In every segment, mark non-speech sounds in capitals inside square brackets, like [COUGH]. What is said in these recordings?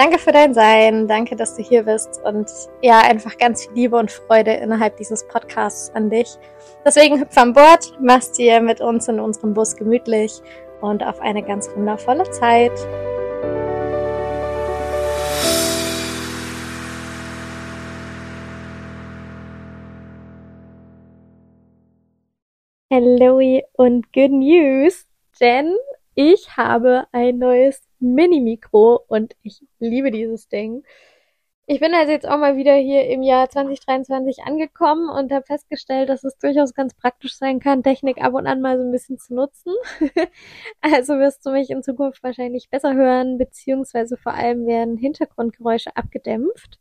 danke für dein Sein, danke, dass du hier bist und ja, einfach ganz viel Liebe und Freude innerhalb dieses Podcasts an dich. Deswegen hüpf an Bord, mach's dir mit uns in unserem Bus gemütlich und auf eine ganz wundervolle Zeit. Hello und good news, denn ich habe ein neues Mini-Mikro und ich liebe dieses Ding. Ich bin also jetzt auch mal wieder hier im Jahr 2023 angekommen und habe festgestellt, dass es durchaus ganz praktisch sein kann, Technik ab und an mal so ein bisschen zu nutzen. [LAUGHS] also wirst du mich in Zukunft wahrscheinlich besser hören, beziehungsweise vor allem werden Hintergrundgeräusche abgedämpft.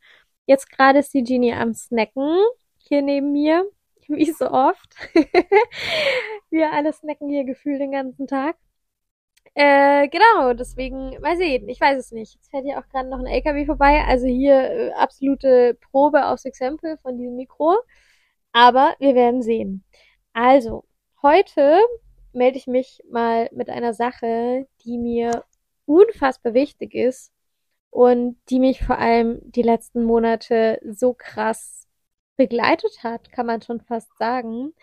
Jetzt gerade ist die Genie am Snacken hier neben mir [LAUGHS] wie so oft. [LAUGHS] Wir alle snacken hier gefühlt den ganzen Tag. Äh, genau, deswegen, mal sehen, ich weiß es nicht. Jetzt fährt hier auch gerade noch ein LKW vorbei, also hier äh, absolute Probe aufs Exempel von diesem Mikro. Aber wir werden sehen. Also, heute melde ich mich mal mit einer Sache, die mir unfassbar wichtig ist und die mich vor allem die letzten Monate so krass begleitet hat, kann man schon fast sagen,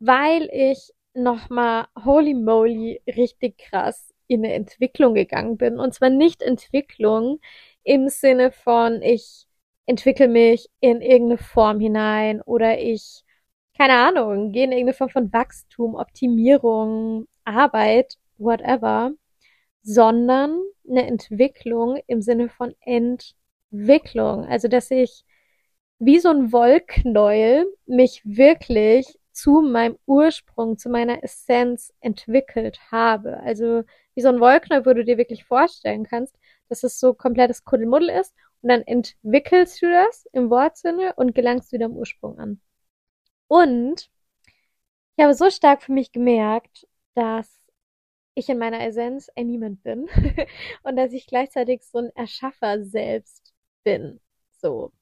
weil ich nochmal holy moly richtig krass in eine Entwicklung gegangen bin. Und zwar nicht Entwicklung im Sinne von, ich entwickle mich in irgendeine Form hinein oder ich, keine Ahnung, gehe in irgendeine Form von Wachstum, Optimierung, Arbeit, whatever, sondern eine Entwicklung im Sinne von Entwicklung. Also, dass ich wie so ein Wollknäuel mich wirklich zu meinem Ursprung, zu meiner Essenz entwickelt habe. Also wie so ein Wollknäuel, wo du dir wirklich vorstellen kannst, dass es so komplettes Kuddelmuddel ist und dann entwickelst du das im Wortsinne und gelangst wieder am Ursprung an. Und ich habe so stark für mich gemerkt, dass ich in meiner Essenz ein Niemand bin [LAUGHS] und dass ich gleichzeitig so ein Erschaffer selbst bin. So.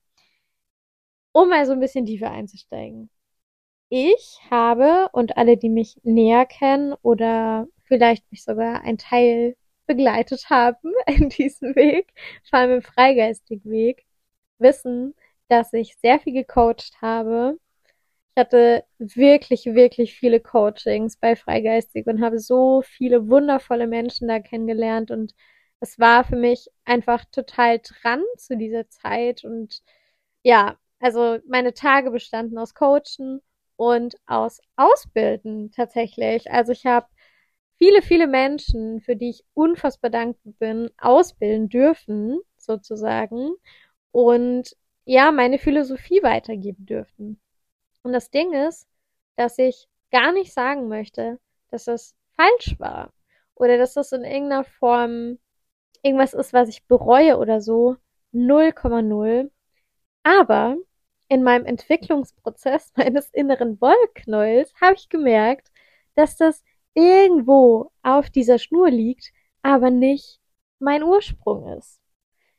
Um mal so ein bisschen tiefer einzusteigen. Ich habe und alle, die mich näher kennen oder vielleicht mich sogar ein Teil begleitet haben [LAUGHS] in diesem Weg, vor allem im freigeistigen Weg, wissen, dass ich sehr viel gecoacht habe. Ich hatte wirklich, wirklich viele Coachings bei Freigeistig und habe so viele wundervolle Menschen da kennengelernt und es war für mich einfach total dran zu dieser Zeit und ja, also meine Tage bestanden aus Coachen und aus Ausbilden tatsächlich. Also ich habe viele, viele Menschen, für die ich unfassbar dankbar bin, ausbilden dürfen, sozusagen. Und ja, meine Philosophie weitergeben dürfen. Und das Ding ist, dass ich gar nicht sagen möchte, dass das falsch war. Oder dass das in irgendeiner Form irgendwas ist, was ich bereue oder so. 0,0. Aber in meinem Entwicklungsprozess [LAUGHS] meines inneren Wollknäuels habe ich gemerkt, dass das irgendwo auf dieser Schnur liegt, aber nicht mein Ursprung ist.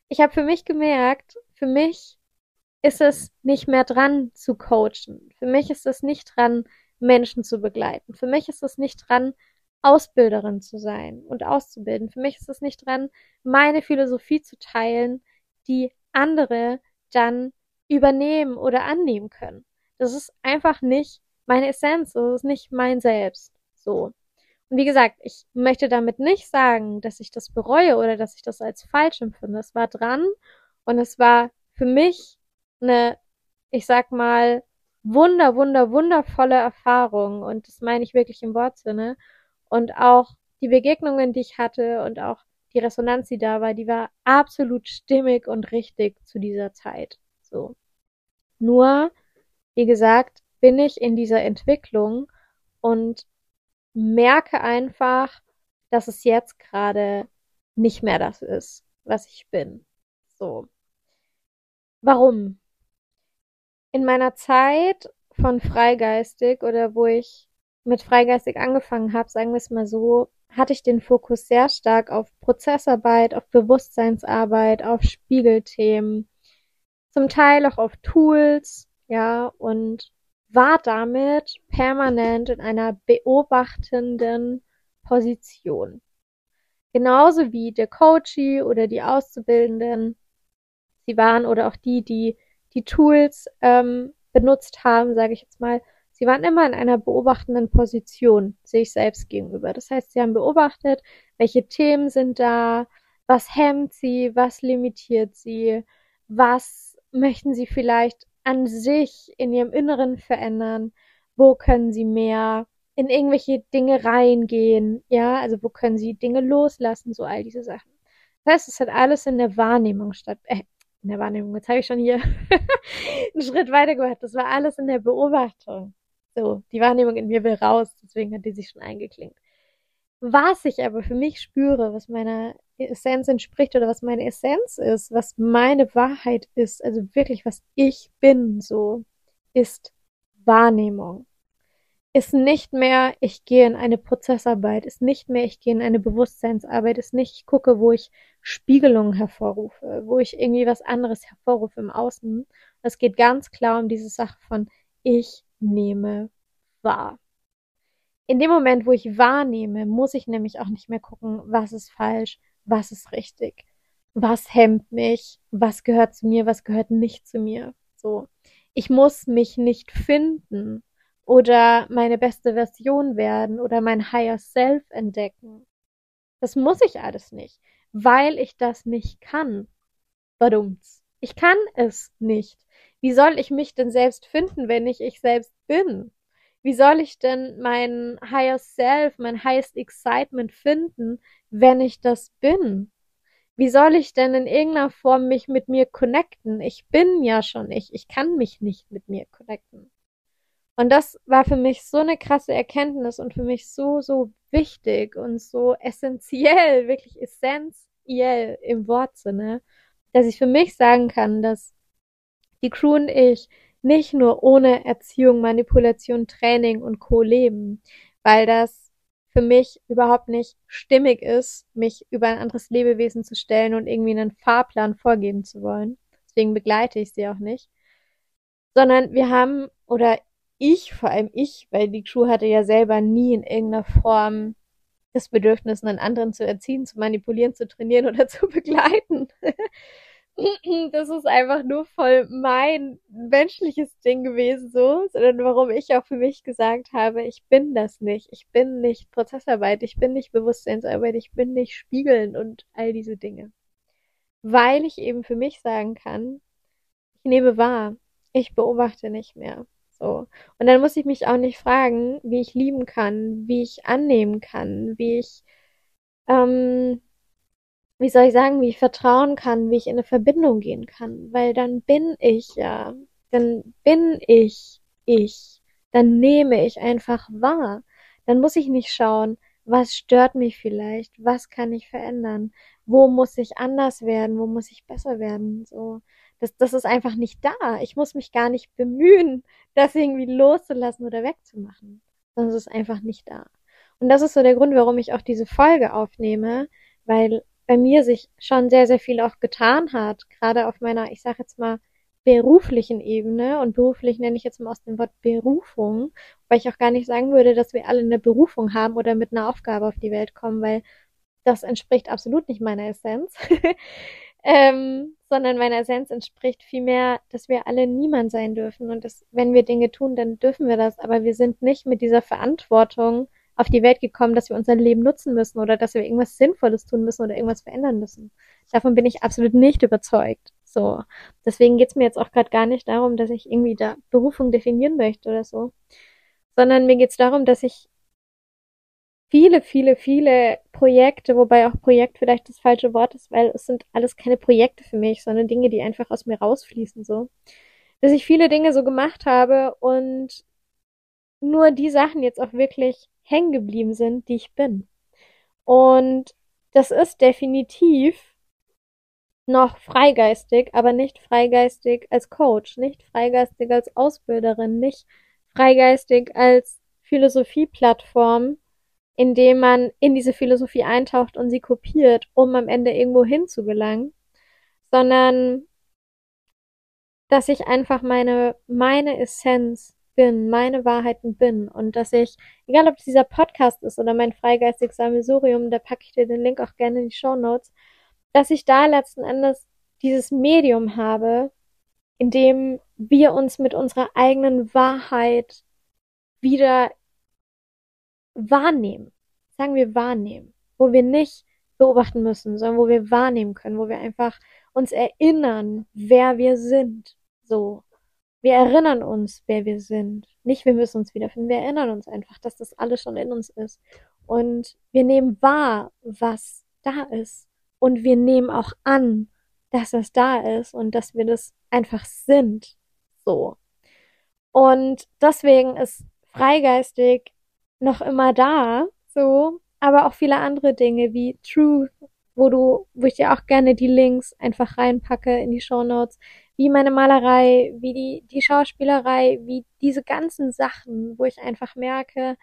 Ich habe für mich gemerkt, für mich ist es nicht mehr dran zu coachen. Für mich ist es nicht dran, Menschen zu begleiten. Für mich ist es nicht dran, Ausbilderin zu sein und auszubilden. Für mich ist es nicht dran, meine Philosophie zu teilen, die andere dann übernehmen oder annehmen können. Das ist einfach nicht meine Essenz, das ist nicht mein Selbst. So. Und wie gesagt, ich möchte damit nicht sagen, dass ich das bereue oder dass ich das als falsch empfinde. Es war dran und es war für mich eine, ich sag mal, wunder, wunder, wundervolle Erfahrung. Und das meine ich wirklich im Wortsinne. Und auch die Begegnungen, die ich hatte und auch die Resonanz, die da war, die war absolut stimmig und richtig zu dieser Zeit. So. Nur, wie gesagt, bin ich in dieser Entwicklung und merke einfach, dass es jetzt gerade nicht mehr das ist, was ich bin. So. Warum? In meiner Zeit von Freigeistig oder wo ich mit Freigeistig angefangen habe, sagen wir es mal so, hatte ich den Fokus sehr stark auf Prozessarbeit, auf Bewusstseinsarbeit, auf Spiegelthemen, zum Teil auch auf Tools, ja, und war damit permanent in einer beobachtenden Position. Genauso wie der Coachee oder die Auszubildenden. Sie waren oder auch die, die die Tools ähm, benutzt haben, sage ich jetzt mal. Sie waren immer in einer beobachtenden Position sich selbst gegenüber. Das heißt, sie haben beobachtet, welche Themen sind da, was hemmt sie, was limitiert sie, was möchten sie vielleicht an sich in ihrem Inneren verändern? Wo können sie mehr in irgendwelche Dinge reingehen? Ja, also wo können sie Dinge loslassen? So all diese Sachen. Das heißt, es hat alles in der Wahrnehmung statt, äh, in der Wahrnehmung, jetzt habe ich schon hier [LAUGHS] einen Schritt weiter gemacht. Das war alles in der Beobachtung. So, die Wahrnehmung in mir will raus, deswegen hat die sich schon eingeklingt. Was ich aber für mich spüre, was meiner Essenz entspricht oder was meine Essenz ist, was meine Wahrheit ist, also wirklich was ich bin, so, ist Wahrnehmung. Ist nicht mehr, ich gehe in eine Prozessarbeit, ist nicht mehr, ich gehe in eine Bewusstseinsarbeit, ist nicht, ich gucke, wo ich Spiegelungen hervorrufe, wo ich irgendwie was anderes hervorrufe im Außen. Es geht ganz klar um diese Sache von, ich nehme wahr in dem Moment, wo ich wahrnehme, muss ich nämlich auch nicht mehr gucken, was ist falsch, was ist richtig, was hemmt mich, was gehört zu mir, was gehört nicht zu mir. So. Ich muss mich nicht finden oder meine beste Version werden oder mein Higher Self entdecken. Das muss ich alles nicht, weil ich das nicht kann. Badumts. Ich kann es nicht. Wie soll ich mich denn selbst finden, wenn ich ich selbst bin? Wie soll ich denn mein Higher Self, mein Highest Excitement finden, wenn ich das bin? Wie soll ich denn in irgendeiner Form mich mit mir connecten? Ich bin ja schon ich. Ich kann mich nicht mit mir connecten. Und das war für mich so eine krasse Erkenntnis und für mich so, so wichtig und so essentiell, [LAUGHS] wirklich essentiell im Wortsinne, dass ich für mich sagen kann, dass die Crew und ich nicht nur ohne Erziehung, Manipulation, Training und Co. leben, weil das für mich überhaupt nicht stimmig ist, mich über ein anderes Lebewesen zu stellen und irgendwie einen Fahrplan vorgeben zu wollen. Deswegen begleite ich sie auch nicht. Sondern wir haben, oder ich, vor allem ich, weil die Crew hatte ja selber nie in irgendeiner Form das Bedürfnis, einen anderen zu erziehen, zu manipulieren, zu trainieren oder [LAUGHS] zu begleiten. [LAUGHS] das ist einfach nur voll mein menschliches Ding gewesen, so, sondern warum ich auch für mich gesagt habe, ich bin das nicht. Ich bin nicht Prozessarbeit, ich bin nicht Bewusstseinsarbeit, ich bin nicht Spiegeln und all diese Dinge. Weil ich eben für mich sagen kann, ich nehme wahr, ich beobachte nicht mehr. So. Und dann muss ich mich auch nicht fragen, wie ich lieben kann, wie ich annehmen kann, wie ich ähm, wie soll ich sagen, wie ich vertrauen kann, wie ich in eine Verbindung gehen kann, weil dann bin ich ja, dann bin ich ich, dann nehme ich einfach wahr. Dann muss ich nicht schauen, was stört mich vielleicht, was kann ich verändern, wo muss ich anders werden, wo muss ich besser werden, so. Das, das ist einfach nicht da. Ich muss mich gar nicht bemühen, [LAUGHS] das irgendwie loszulassen oder wegzumachen. Es ist einfach nicht da. Und das ist so der Grund, warum ich auch diese Folge aufnehme, weil bei mir sich schon sehr, sehr viel auch getan hat, gerade auf meiner, ich sage jetzt mal, beruflichen Ebene. Und beruflich nenne ich jetzt mal aus dem Wort Berufung, weil ich auch gar nicht sagen würde, dass wir alle eine Berufung haben oder mit einer Aufgabe auf die Welt kommen, weil das entspricht absolut nicht meiner Essenz, [LAUGHS] ähm, sondern meiner Essenz entspricht vielmehr, dass wir alle niemand sein dürfen. Und dass, wenn wir Dinge tun, dann dürfen wir das, aber wir sind nicht mit dieser Verantwortung auf die Welt gekommen, dass wir unser Leben nutzen müssen oder dass wir irgendwas Sinnvolles tun müssen oder irgendwas verändern müssen. Davon bin ich absolut nicht überzeugt. So. Deswegen geht's mir jetzt auch gerade gar nicht darum, dass ich irgendwie da Berufung definieren möchte oder so. Sondern mir geht's darum, dass ich viele, viele, viele Projekte, wobei auch Projekt vielleicht das falsche Wort ist, weil es sind alles keine Projekte für mich, sondern Dinge, die einfach aus mir rausfließen, so. Dass ich viele Dinge so gemacht habe und nur die Sachen jetzt auch wirklich hängen geblieben sind, die ich bin. Und das ist definitiv noch freigeistig, aber nicht freigeistig als Coach, nicht freigeistig als Ausbilderin, nicht freigeistig als Philosophieplattform, indem man in diese Philosophie eintaucht und sie kopiert, um am Ende irgendwo hinzugelangen, sondern dass ich einfach meine, meine Essenz bin, meine Wahrheiten bin und dass ich, egal ob dieser Podcast ist oder mein freigeistiges Sammelsurium, da packe ich dir den Link auch gerne in die Show Notes, dass ich da letzten Endes dieses Medium habe, in dem wir uns mit unserer eigenen Wahrheit wieder wahrnehmen. Sagen wir wahrnehmen. Wo wir nicht beobachten müssen, sondern wo wir wahrnehmen können, wo wir einfach uns erinnern, wer wir sind. So. Wir erinnern uns, wer wir sind. Nicht, wir müssen uns wiederfinden. Wir erinnern uns einfach, dass das alles schon in uns ist. Und wir nehmen wahr, was da ist. Und wir nehmen auch an, dass das da ist und dass wir das einfach sind. So. Und deswegen ist freigeistig noch immer da, so, aber auch viele andere Dinge wie Truth, wo du, wo ich dir auch gerne die Links einfach reinpacke in die Show Notes, wie meine Malerei, wie die, die Schauspielerei, wie diese ganzen Sachen, wo ich einfach merke,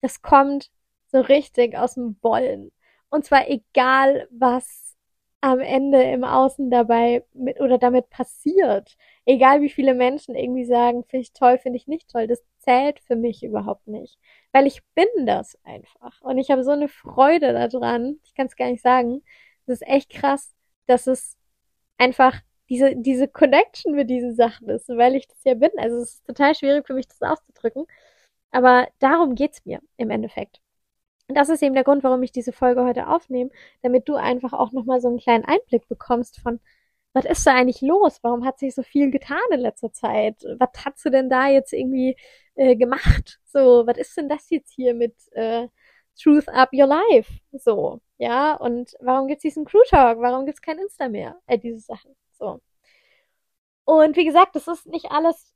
das kommt so richtig aus dem Wollen. Und zwar egal, was am Ende im Außen dabei mit oder damit passiert. Egal wie viele Menschen irgendwie sagen, finde ich toll, finde ich nicht toll. Das zählt für mich überhaupt nicht. Weil ich bin das einfach. Und ich habe so eine Freude daran. Ich kann es gar nicht sagen. Das ist echt krass, dass es einfach diese, diese Connection mit diesen Sachen ist, weil ich das ja bin. Also es ist total schwierig für mich, das auszudrücken. Aber darum geht's mir im Endeffekt. Und das ist eben der Grund, warum ich diese Folge heute aufnehme, damit du einfach auch nochmal so einen kleinen Einblick bekommst von, was ist da eigentlich los? Warum hat sich so viel getan in letzter Zeit? Was hast du denn da jetzt irgendwie äh, gemacht? So, was ist denn das jetzt hier mit äh, Truth Up Your Life? So, ja, und warum gibt's diesen Crew Talk? Warum gibt's kein Insta mehr? Äh, diese Sachen. So. Und wie gesagt, das ist nicht alles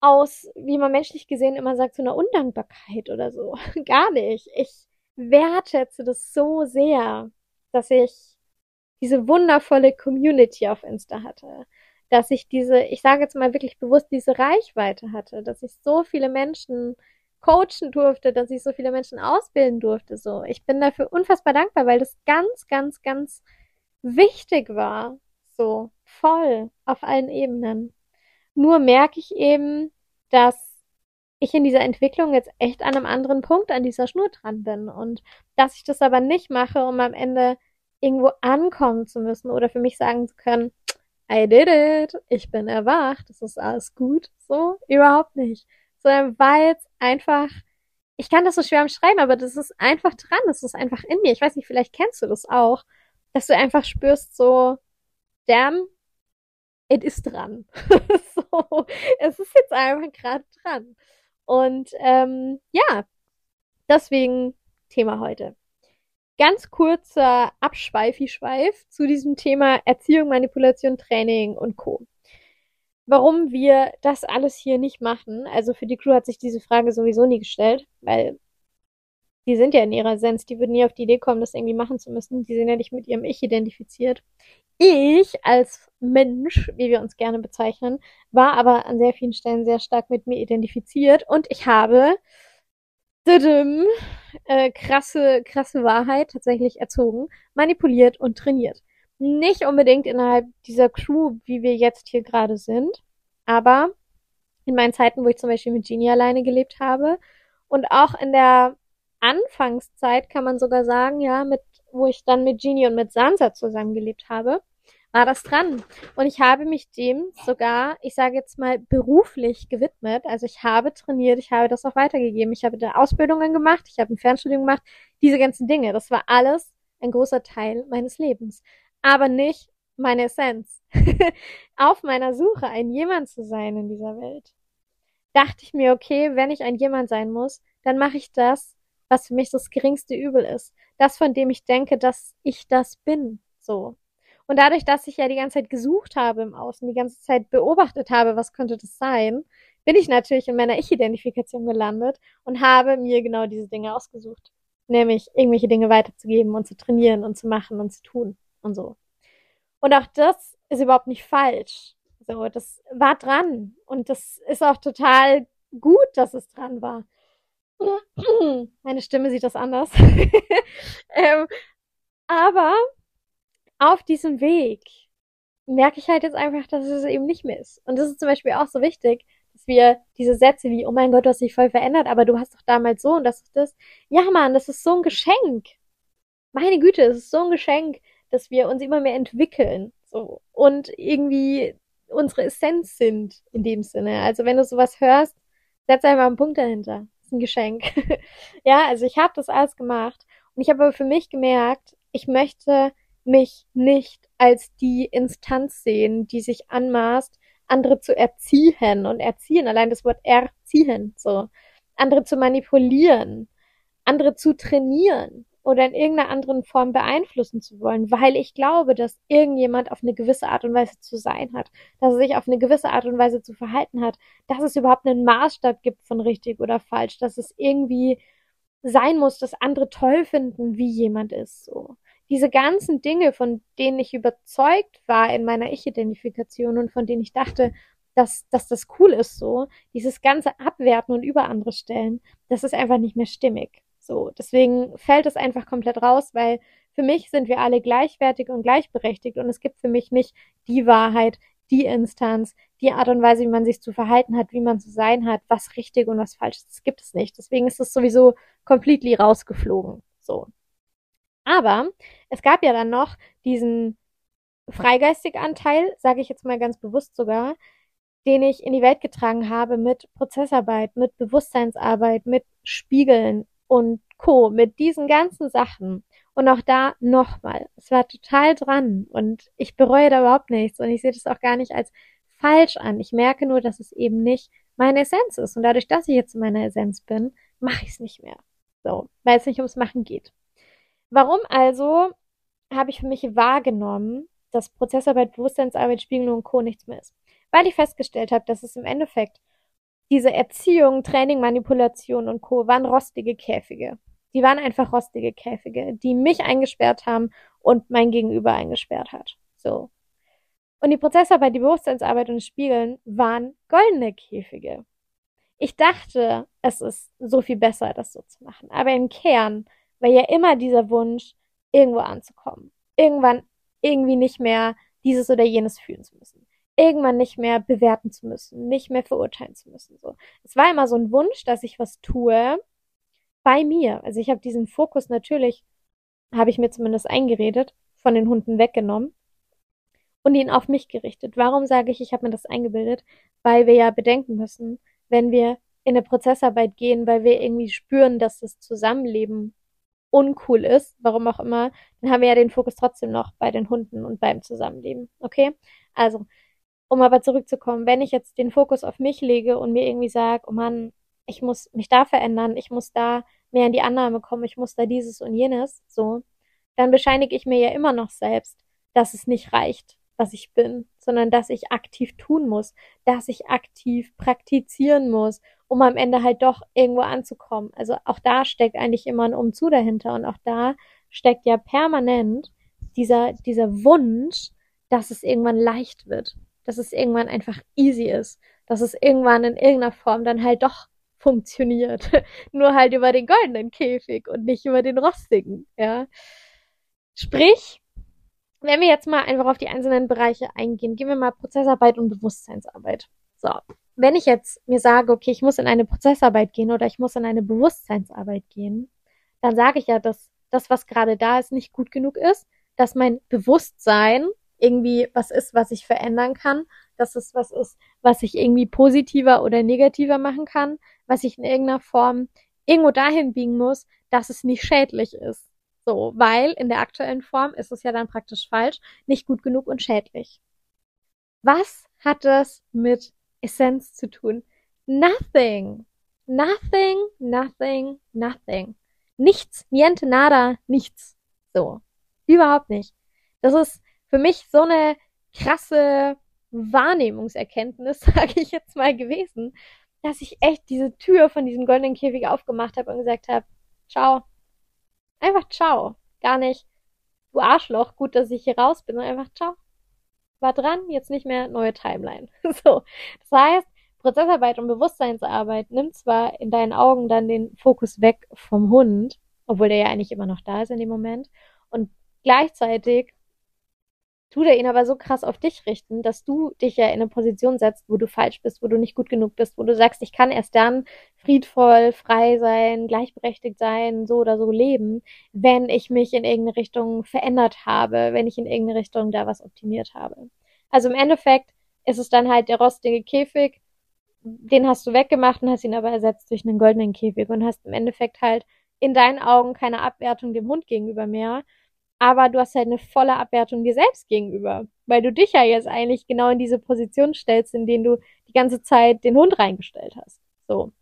aus, wie man menschlich gesehen immer sagt, so einer Undankbarkeit oder so. [LAUGHS] Gar nicht. Ich wertschätze das so sehr, dass ich diese wundervolle Community auf Insta hatte. Dass ich diese, ich sage jetzt mal wirklich bewusst, diese Reichweite hatte, dass ich so viele Menschen coachen durfte, dass ich so viele Menschen ausbilden durfte. So, ich bin dafür unfassbar dankbar, weil das ganz, ganz, ganz wichtig war. So voll auf allen Ebenen. Nur merke ich eben, dass ich in dieser Entwicklung jetzt echt an einem anderen Punkt an dieser Schnur dran bin und dass ich das aber nicht mache, um am Ende irgendwo ankommen zu müssen oder für mich sagen zu können, I did it, ich bin erwacht, das ist alles gut, so überhaupt nicht, sondern weil es einfach, ich kann das so schwer umschreiben, aber das ist einfach dran, das ist einfach in mir. Ich weiß nicht, vielleicht kennst du das auch, dass du einfach spürst so, damn, it ist dran. [LAUGHS] so, es ist jetzt einfach gerade dran. Und ähm, ja, deswegen Thema heute. Ganz kurzer Abschweifi-Schweif zu diesem Thema Erziehung, Manipulation, Training und Co. Warum wir das alles hier nicht machen, also für die Crew hat sich diese Frage sowieso nie gestellt, weil die sind ja in ihrer Essenz, die würden nie auf die Idee kommen, das irgendwie machen zu müssen. Die sind ja nicht mit ihrem Ich identifiziert. Ich als Mensch, wie wir uns gerne bezeichnen, war aber an sehr vielen Stellen sehr stark mit mir identifiziert und ich habe didim, äh, krasse, krasse Wahrheit tatsächlich erzogen, manipuliert und trainiert. Nicht unbedingt innerhalb dieser Crew, wie wir jetzt hier gerade sind, aber in meinen Zeiten, wo ich zum Beispiel mit Genie alleine gelebt habe und auch in der Anfangszeit kann man sogar sagen, ja, mit, wo ich dann mit Genie und mit Sansa zusammengelebt habe, war das dran. Und ich habe mich dem sogar, ich sage jetzt mal, beruflich gewidmet. Also ich habe trainiert, ich habe das auch weitergegeben. Ich habe da Ausbildungen gemacht, ich habe ein Fernstudium gemacht, diese ganzen Dinge. Das war alles ein großer Teil meines Lebens. Aber nicht meine Essenz. [LAUGHS] Auf meiner Suche, ein jemand zu sein in dieser Welt, dachte ich mir, okay, wenn ich ein jemand sein muss, dann mache ich das, was für mich das geringste Übel ist. Das, von dem ich denke, dass ich das bin. So. Und dadurch, dass ich ja die ganze Zeit gesucht habe im Außen, die ganze Zeit beobachtet habe, was könnte das sein, bin ich natürlich in meiner Ich-Identifikation gelandet und habe mir genau diese Dinge ausgesucht. Nämlich irgendwelche Dinge weiterzugeben und zu trainieren und zu machen und zu tun und so. Und auch das ist überhaupt nicht falsch. So, das war dran. Und das ist auch total gut, dass es dran war. [CLEARS THROAT] Meine Stimme sieht das anders. [LAUGHS] ähm, aber auf diesem Weg merke ich halt jetzt einfach, dass es eben nicht mehr ist. Und das ist zum Beispiel auch so wichtig, dass wir diese Sätze wie, oh mein Gott, du hast dich voll verändert, aber du hast doch damals so und das ist das. Ja, Mann, das ist so ein Geschenk. Meine Güte, es ist so ein Geschenk, dass wir uns immer mehr entwickeln. So. Und irgendwie unsere Essenz sind in dem Sinne. Also wenn du sowas hörst, setz einfach einen Punkt dahinter. Ein Geschenk. [LAUGHS] ja, also ich habe das alles gemacht. Und ich habe aber für mich gemerkt, ich möchte mich nicht als die Instanz sehen, die sich anmaßt, andere zu erziehen und erziehen, allein das Wort erziehen, so, andere zu manipulieren, andere zu trainieren oder in irgendeiner anderen Form beeinflussen zu wollen, weil ich glaube, dass irgendjemand auf eine gewisse Art und Weise zu sein hat, dass er sich auf eine gewisse Art und Weise zu verhalten hat, dass es überhaupt einen Maßstab gibt von richtig oder falsch, dass es irgendwie sein muss, dass andere toll finden, wie jemand ist, so. Diese ganzen Dinge, von denen ich überzeugt war in meiner Ich-Identifikation und von denen ich dachte, dass, dass das cool ist so, dieses ganze Abwerten und über andere stellen, das ist einfach nicht mehr stimmig. So, deswegen fällt es einfach komplett raus, weil für mich sind wir alle gleichwertig und gleichberechtigt und es gibt für mich nicht die Wahrheit, die Instanz, die Art und Weise, wie man sich zu verhalten hat, wie man zu sein hat, was richtig und was falsch ist. Das gibt es nicht. Deswegen ist es sowieso completely rausgeflogen. So. Aber es gab ja dann noch diesen freigeistige Anteil, sage ich jetzt mal ganz bewusst sogar, den ich in die Welt getragen habe mit Prozessarbeit, mit Bewusstseinsarbeit, mit Spiegeln und Co., mit diesen ganzen Sachen. Und auch da nochmal, es war total dran und ich bereue da überhaupt nichts und ich sehe das auch gar nicht als falsch an. Ich merke nur, dass es eben nicht meine Essenz ist. Und dadurch, dass ich jetzt in meiner Essenz bin, mache ich es nicht mehr. So, weil es nicht ums Machen geht. Warum also habe ich für mich wahrgenommen, dass Prozessarbeit, Bewusstseinsarbeit, Spiegelung und Co. nichts mehr ist? Weil ich festgestellt habe, dass es im Endeffekt diese Erziehung, Training, Manipulation und Co. waren rostige Käfige. Die waren einfach rostige Käfige, die mich eingesperrt haben und mein Gegenüber eingesperrt hat. So. Und die Prozessarbeit, die Bewusstseinsarbeit und das Spiegeln waren goldene Käfige. Ich dachte, es ist so viel besser, das so zu machen. Aber im Kern war ja immer dieser Wunsch, irgendwo anzukommen. Irgendwann irgendwie nicht mehr dieses oder jenes fühlen zu müssen. Irgendwann nicht mehr bewerten zu müssen, nicht mehr verurteilen zu müssen. So. Es war immer so ein Wunsch, dass ich was tue bei mir. Also ich habe diesen Fokus natürlich, habe ich mir zumindest eingeredet, von den Hunden weggenommen und ihn auf mich gerichtet. Warum sage ich, ich habe mir das eingebildet? Weil wir ja bedenken müssen, wenn wir in eine Prozessarbeit gehen, weil wir irgendwie spüren, dass das Zusammenleben uncool ist, warum auch immer, dann haben wir ja den Fokus trotzdem noch bei den Hunden und beim Zusammenleben. Okay? Also, um aber zurückzukommen, wenn ich jetzt den Fokus auf mich lege und mir irgendwie sage, oh Mann, ich muss mich da verändern, ich muss da mehr in die Annahme kommen, ich muss da dieses und jenes, so, dann bescheinige ich mir ja immer noch selbst, dass es nicht reicht, was ich bin, sondern dass ich aktiv tun muss, dass ich aktiv praktizieren muss, um am Ende halt doch irgendwo anzukommen. Also auch da steckt eigentlich immer ein Umzu dahinter und auch da steckt ja permanent dieser, dieser Wunsch, dass es irgendwann leicht wird, dass es irgendwann einfach easy ist, dass es irgendwann in irgendeiner Form dann halt doch funktioniert. [LAUGHS] Nur halt über den goldenen Käfig und nicht über den rostigen, ja. Sprich, wenn wir jetzt mal einfach auf die einzelnen Bereiche eingehen, gehen wir mal Prozessarbeit und Bewusstseinsarbeit. So, wenn ich jetzt mir sage, okay, ich muss in eine Prozessarbeit gehen oder ich muss in eine Bewusstseinsarbeit gehen, dann sage ich ja, dass das, was gerade da ist, nicht gut genug ist, dass mein Bewusstsein irgendwie was ist, was ich verändern kann, dass es was ist, was ich irgendwie positiver oder negativer machen kann, was ich in irgendeiner Form irgendwo dahin biegen muss, dass es nicht schädlich ist. So, weil in der aktuellen Form ist es ja dann praktisch falsch, nicht gut genug und schädlich. Was hat das mit Essenz zu tun? Nothing. Nothing, nothing, nothing. Nichts, niente, nada, nichts. So. Überhaupt nicht. Das ist für mich so eine krasse Wahrnehmungserkenntnis, [LAUGHS] sage ich jetzt mal gewesen, dass ich echt diese Tür von diesem goldenen Käfig aufgemacht habe und gesagt habe, ciao, Einfach ciao. Gar nicht, du Arschloch, gut, dass ich hier raus bin, einfach ciao. War dran, jetzt nicht mehr neue Timeline. [LAUGHS] so. Das heißt, Prozessarbeit und Bewusstseinsarbeit nimmt zwar in deinen Augen dann den Fokus weg vom Hund, obwohl der ja eigentlich immer noch da ist in dem Moment. Und gleichzeitig tut er ihn aber so krass auf dich richten, dass du dich ja in eine Position setzt, wo du falsch bist, wo du nicht gut genug bist, wo du sagst, ich kann erst dann friedvoll, frei sein, gleichberechtigt sein, so oder so leben, wenn ich mich in irgendeine Richtung verändert habe, wenn ich in irgendeine Richtung da was optimiert habe. Also im Endeffekt ist es dann halt der rostige Käfig, den hast du weggemacht und hast ihn aber ersetzt durch einen goldenen Käfig und hast im Endeffekt halt in deinen Augen keine Abwertung dem Hund gegenüber mehr, aber du hast halt eine volle Abwertung dir selbst gegenüber, weil du dich ja jetzt eigentlich genau in diese Position stellst, in denen du die ganze Zeit den Hund reingestellt hast. So.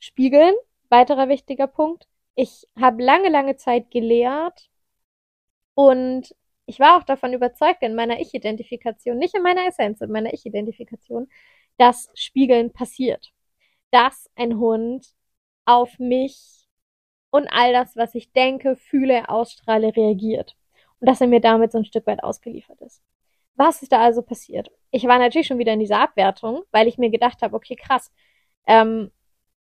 Spiegeln, weiterer wichtiger Punkt. Ich habe lange, lange Zeit gelehrt und ich war auch davon überzeugt in meiner Ich-Identifikation, nicht in meiner Essenz, in meiner Ich-Identifikation, dass Spiegeln passiert. Dass ein Hund auf mich und all das, was ich denke, fühle, ausstrahle, reagiert. Und dass er mir damit so ein Stück weit ausgeliefert ist. Was ist da also passiert? Ich war natürlich schon wieder in dieser Abwertung, weil ich mir gedacht habe, okay, krass. Ähm,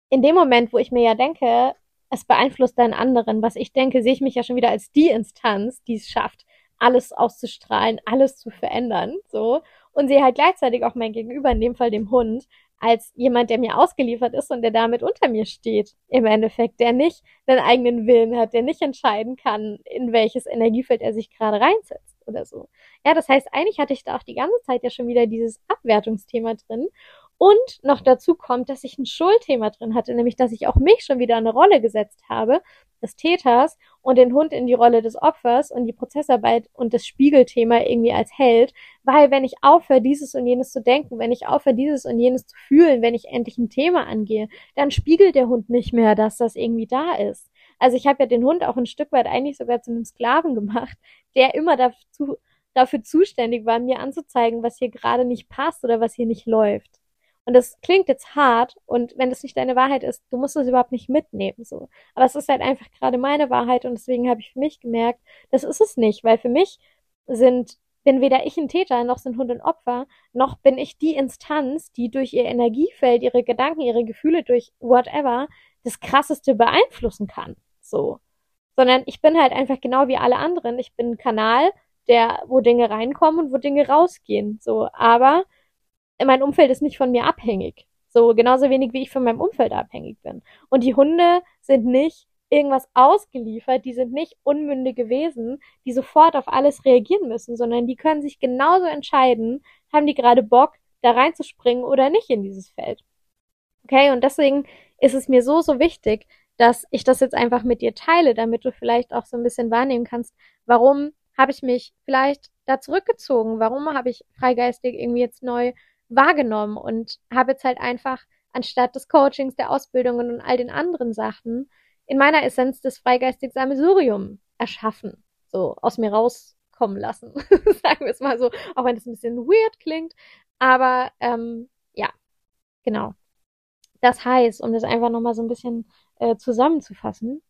in dem Moment, wo ich mir ja denke, es beeinflusst deinen anderen, was ich denke, sehe ich mich ja schon wieder als die Instanz, die es schafft, alles auszustrahlen, alles zu verändern, so. Und sehe halt gleichzeitig auch mein Gegenüber, in dem Fall dem Hund, als jemand, der mir ausgeliefert ist und der damit unter mir steht, im Endeffekt, der nicht einen eigenen Willen hat, der nicht entscheiden kann, in welches Energiefeld er sich gerade reinsetzt. oder so. Ja, das heißt, eigentlich hatte ich da auch die ganze Zeit ja schon wieder dieses Abwertungsthema drin. Und noch dazu kommt, dass ich ein Schuldthema drin hatte, nämlich dass ich auch mich schon wieder eine Rolle gesetzt habe, des Täters und den Hund in die Rolle des Opfers und die Prozessarbeit und das Spiegelthema irgendwie als Held, weil wenn ich aufhöre, dieses und jenes zu denken, wenn ich aufhöre, dieses und jenes zu fühlen, wenn ich endlich ein Thema angehe, dann spiegelt der Hund nicht mehr, dass das irgendwie da ist. Also ich habe ja den Hund auch ein Stück weit eigentlich sogar zu einem Sklaven gemacht, der immer dazu, dafür zuständig war, mir anzuzeigen, was hier gerade nicht passt oder was hier nicht läuft. Und das klingt jetzt hart und wenn das nicht deine Wahrheit ist, du musst es überhaupt nicht mitnehmen, so. Aber es ist halt einfach gerade meine Wahrheit und deswegen habe ich für mich gemerkt, das ist es nicht, weil für mich sind, bin weder ich ein Täter, noch sind Hunde ein Opfer, noch bin ich die Instanz, die durch ihr Energiefeld, ihre Gedanken, ihre Gefühle, durch whatever, das krasseste beeinflussen kann, so. Sondern ich bin halt einfach genau wie alle anderen. Ich bin ein Kanal, der, wo Dinge reinkommen und wo Dinge rausgehen, so. Aber mein Umfeld ist nicht von mir abhängig. So genauso wenig wie ich von meinem Umfeld abhängig bin. Und die Hunde sind nicht irgendwas ausgeliefert, die sind nicht unmündige Wesen, die sofort auf alles reagieren müssen, sondern die können sich genauso entscheiden, haben die gerade Bock, da reinzuspringen oder nicht in dieses Feld. Okay, und deswegen ist es mir so, so wichtig, dass ich das jetzt einfach mit dir teile, damit du vielleicht auch so ein bisschen wahrnehmen kannst, warum habe ich mich vielleicht da zurückgezogen, warum habe ich freigeistig irgendwie jetzt neu wahrgenommen und habe jetzt halt einfach anstatt des Coachings, der Ausbildungen und all den anderen Sachen in meiner Essenz das freigeistig Sammelsurium erschaffen, so aus mir rauskommen lassen, [LAUGHS] sagen wir es mal so, auch wenn es ein bisschen weird klingt, aber ähm, ja, genau. Das heißt, um das einfach nochmal so ein bisschen äh, zusammenzufassen,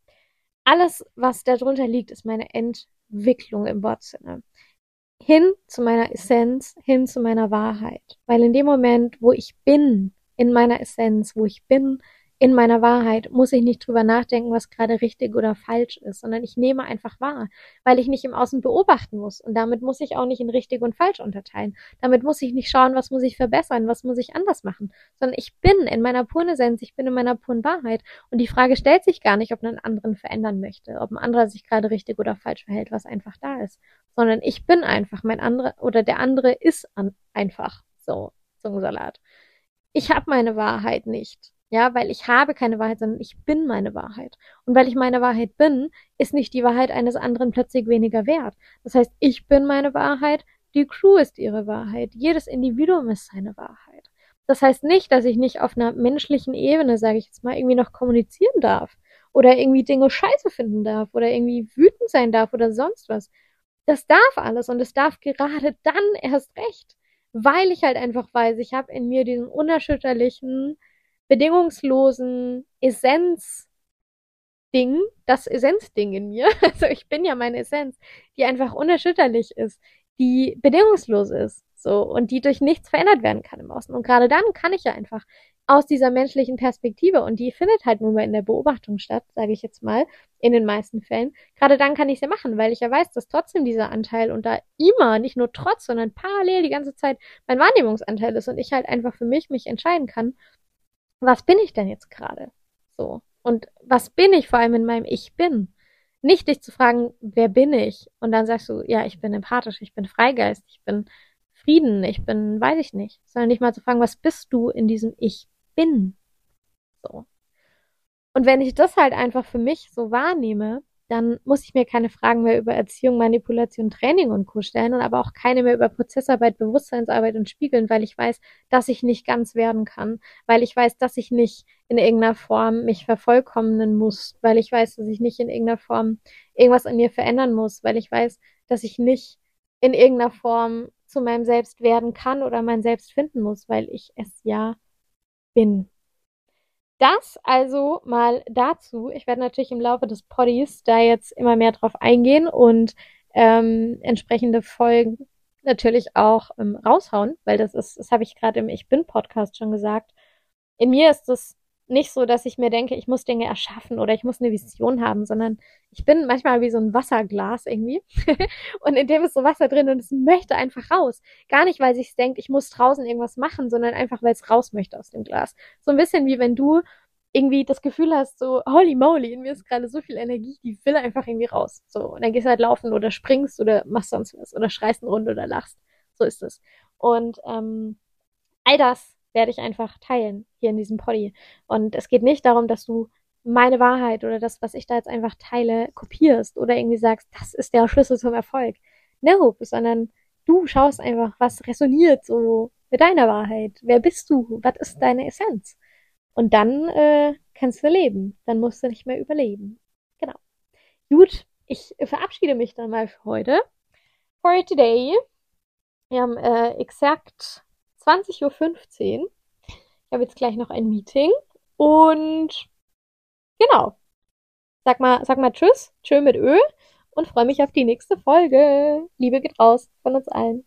alles, was darunter liegt, ist meine Entwicklung im Wortsinne hin zu meiner Essenz, hin zu meiner Wahrheit. Weil in dem Moment, wo ich bin, in meiner Essenz, wo ich bin, in meiner Wahrheit, muss ich nicht drüber nachdenken, was gerade richtig oder falsch ist, sondern ich nehme einfach wahr, weil ich nicht im Außen beobachten muss. Und damit muss ich auch nicht in richtig und falsch unterteilen. Damit muss ich nicht schauen, was muss ich verbessern, was muss ich anders machen, sondern ich bin in meiner puren Essenz, ich bin in meiner puren Wahrheit. Und die Frage stellt sich gar nicht, ob ein anderen verändern möchte, ob ein anderer sich gerade richtig oder falsch verhält, was einfach da ist sondern ich bin einfach mein anderer oder der andere ist an, einfach so Zungensalat. Ich habe meine Wahrheit nicht. Ja, weil ich habe keine Wahrheit, sondern ich bin meine Wahrheit. Und weil ich meine Wahrheit bin, ist nicht die Wahrheit eines anderen plötzlich weniger wert. Das heißt, ich bin meine Wahrheit, die Crew ist ihre Wahrheit, jedes Individuum ist seine Wahrheit. Das heißt nicht, dass ich nicht auf einer menschlichen Ebene, sage ich jetzt mal, irgendwie noch kommunizieren darf oder irgendwie Dinge scheiße finden darf oder irgendwie wütend sein darf oder sonst was. Das darf alles und es darf gerade [LAUGHS] dann erst recht, weil ich halt einfach weiß, ich habe in mir diesen unerschütterlichen, bedingungslosen Essenz Ding, das Essenzding in mir. [LAUGHS] Also ich bin ja meine Essenz, die einfach unerschütterlich ist, die bedingungslos ist, so und die durch nichts verändert werden kann im Außen. Und gerade dann kann ich ja einfach aus dieser menschlichen Perspektive und die findet halt nur mal in der Beobachtung statt, sage ich jetzt mal, in den meisten Fällen. Gerade dann kann ich sie machen, weil ich ja weiß, dass trotzdem dieser Anteil und da immer, nicht nur trotz, sondern parallel die ganze Zeit mein Wahrnehmungsanteil ist und ich halt einfach für mich mich entscheiden kann, was bin ich denn jetzt gerade? So. Und was bin ich vor allem in meinem Ich bin? Nicht dich zu fragen, wer bin ich? Und dann sagst du, ja, ich bin empathisch, ich bin Freigeist, ich bin Frieden, ich bin, weiß ich nicht. Sondern nicht mal zu fragen, was bist du in diesem Ich bin. So. Und wenn ich das halt einfach für mich so wahrnehme, dann muss ich mir keine Fragen mehr über Erziehung, Manipulation, Training und Co. stellen und aber auch keine mehr über Prozessarbeit, Bewusstseinsarbeit und Spiegeln, weil ich weiß, dass ich nicht ganz werden kann, weil ich weiß, dass ich nicht in irgendeiner Form mich vervollkommnen muss, weil ich weiß, dass ich nicht in irgendeiner Form irgendwas an mir verändern muss, weil ich weiß, dass ich nicht in irgendeiner Form zu meinem Selbst werden kann oder mein Selbst finden muss, weil ich es ja bin. Das also mal dazu. Ich werde natürlich im Laufe des Poddies da jetzt immer mehr drauf eingehen und ähm, entsprechende Folgen natürlich auch ähm, raushauen, weil das ist, das habe ich gerade im Ich Bin Podcast schon gesagt. In mir ist es nicht so, dass ich mir denke, ich muss Dinge erschaffen oder ich muss eine Vision haben, sondern ich bin manchmal wie so ein Wasserglas irgendwie [LAUGHS] und in dem ist so Wasser drin und es möchte einfach raus. Gar nicht, weil sich denkt, ich muss draußen irgendwas machen, sondern einfach, weil es raus möchte aus dem Glas. So ein bisschen wie wenn du irgendwie das Gefühl hast, so, holy moly, in mir ist gerade so viel Energie, die will einfach irgendwie raus. So, und dann gehst du halt laufen oder springst oder machst sonst was oder schreist eine Runde oder lachst. So ist es. Und ähm, all das werde ich einfach teilen hier in diesem Poddy. Und es geht nicht darum, dass du meine Wahrheit oder das, was ich da jetzt einfach teile, kopierst oder irgendwie sagst, das ist der Schlüssel zum Erfolg. No, sondern du schaust einfach, was resoniert so mit deiner Wahrheit. Wer bist du? Was ist deine Essenz? Und dann äh, kannst du leben. Dann musst du nicht mehr überleben. Genau. Gut, ich verabschiede mich dann mal für heute. For today. Wir haben äh, exakt 20.15 Uhr. Ich habe jetzt gleich noch ein Meeting. Und genau. Sag mal, sag mal Tschüss. Tschö mit Ö. Und freue mich auf die nächste Folge. Liebe geht raus von uns allen.